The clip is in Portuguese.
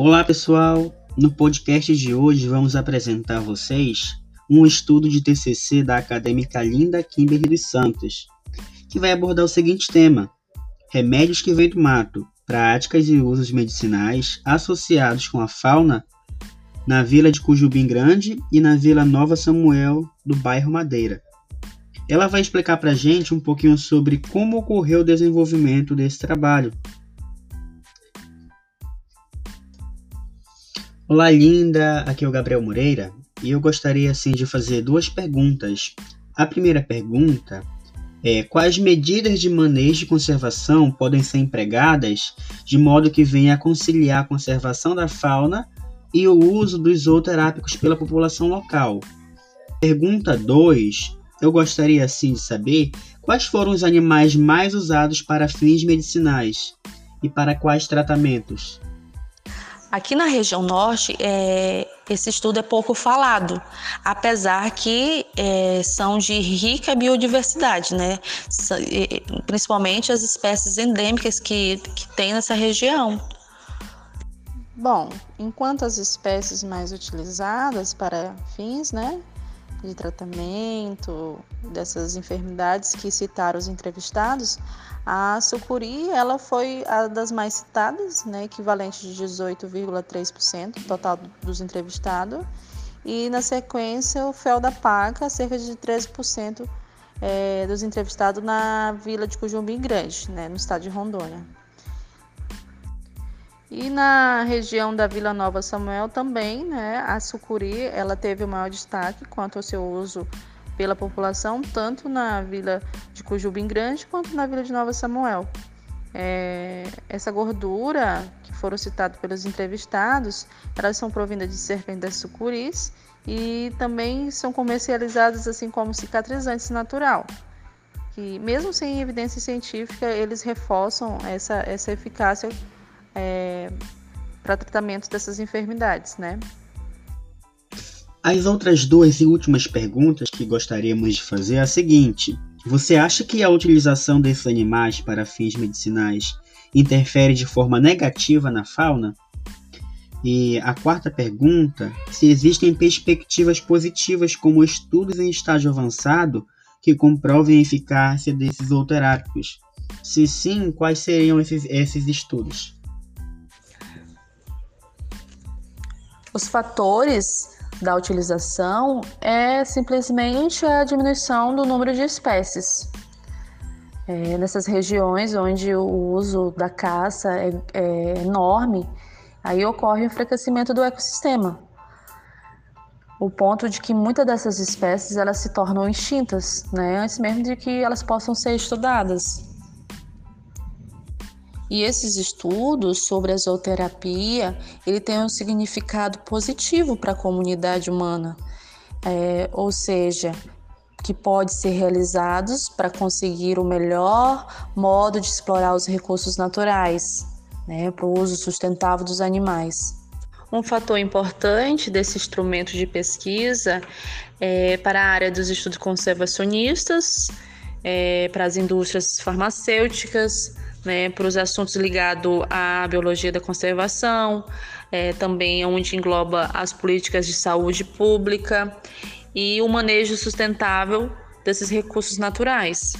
Olá pessoal, no podcast de hoje vamos apresentar a vocês um estudo de TCC da acadêmica Linda Kimberly dos Santos, que vai abordar o seguinte tema: remédios que vêm do mato, práticas e usos medicinais associados com a fauna na vila de Cujubim Grande e na vila Nova Samuel do bairro Madeira. Ela vai explicar para gente um pouquinho sobre como ocorreu o desenvolvimento desse trabalho Olá, linda! Aqui é o Gabriel Moreira e eu gostaria assim de fazer duas perguntas. A primeira pergunta é: quais medidas de manejo e conservação podem ser empregadas de modo que venha a conciliar a conservação da fauna e o uso dos zooterápicos pela população local? Pergunta 2: eu gostaria assim de saber quais foram os animais mais usados para fins medicinais e para quais tratamentos? Aqui na região norte, é, esse estudo é pouco falado, apesar que é, são de rica biodiversidade, né? principalmente as espécies endêmicas que, que tem nessa região. Bom, enquanto as espécies mais utilizadas para fins né, de tratamento dessas enfermidades que citaram os entrevistados, a sucuri ela foi a das mais citadas, né, equivalente de 18,3% total dos entrevistados, e na sequência o fel da paca, cerca de 13% é, dos entrevistados na vila de Cujumbim Grande, né, no estado de Rondônia. E na região da Vila Nova Samuel também, né, a sucuri ela teve o maior destaque quanto ao seu uso pela população, tanto na vila de Cujubim Grande quanto na vila de Nova Samuel. É, essa gordura que foram citadas pelos entrevistados, elas são provindas de serpentes das sucuris e também são comercializadas assim como cicatrizantes natural. Que mesmo sem evidência científica, eles reforçam essa, essa eficácia é, para tratamento dessas enfermidades, né? As outras duas e últimas perguntas que gostaríamos de fazer é a seguinte: você acha que a utilização desses animais para fins medicinais interfere de forma negativa na fauna? E a quarta pergunta: se existem perspectivas positivas como estudos em estágio avançado que comprovem a eficácia desses zooterápicos? Se sim, quais seriam esses, esses estudos? Os fatores da utilização é simplesmente a diminuição do número de espécies. É, nessas regiões onde o uso da caça é, é enorme, aí ocorre o enfraquecimento do ecossistema. O ponto de que muitas dessas espécies elas se tornam extintas, né, antes mesmo de que elas possam ser estudadas. E esses estudos sobre a zooterapia, ele tem um significado positivo para a comunidade humana, é, ou seja, que pode ser realizados para conseguir o melhor modo de explorar os recursos naturais, né, para o uso sustentável dos animais. Um fator importante desse instrumento de pesquisa é para a área dos estudos conservacionistas, é, para as indústrias farmacêuticas, né, para os assuntos ligados à biologia da conservação, é, também onde engloba as políticas de saúde pública e o manejo sustentável desses recursos naturais.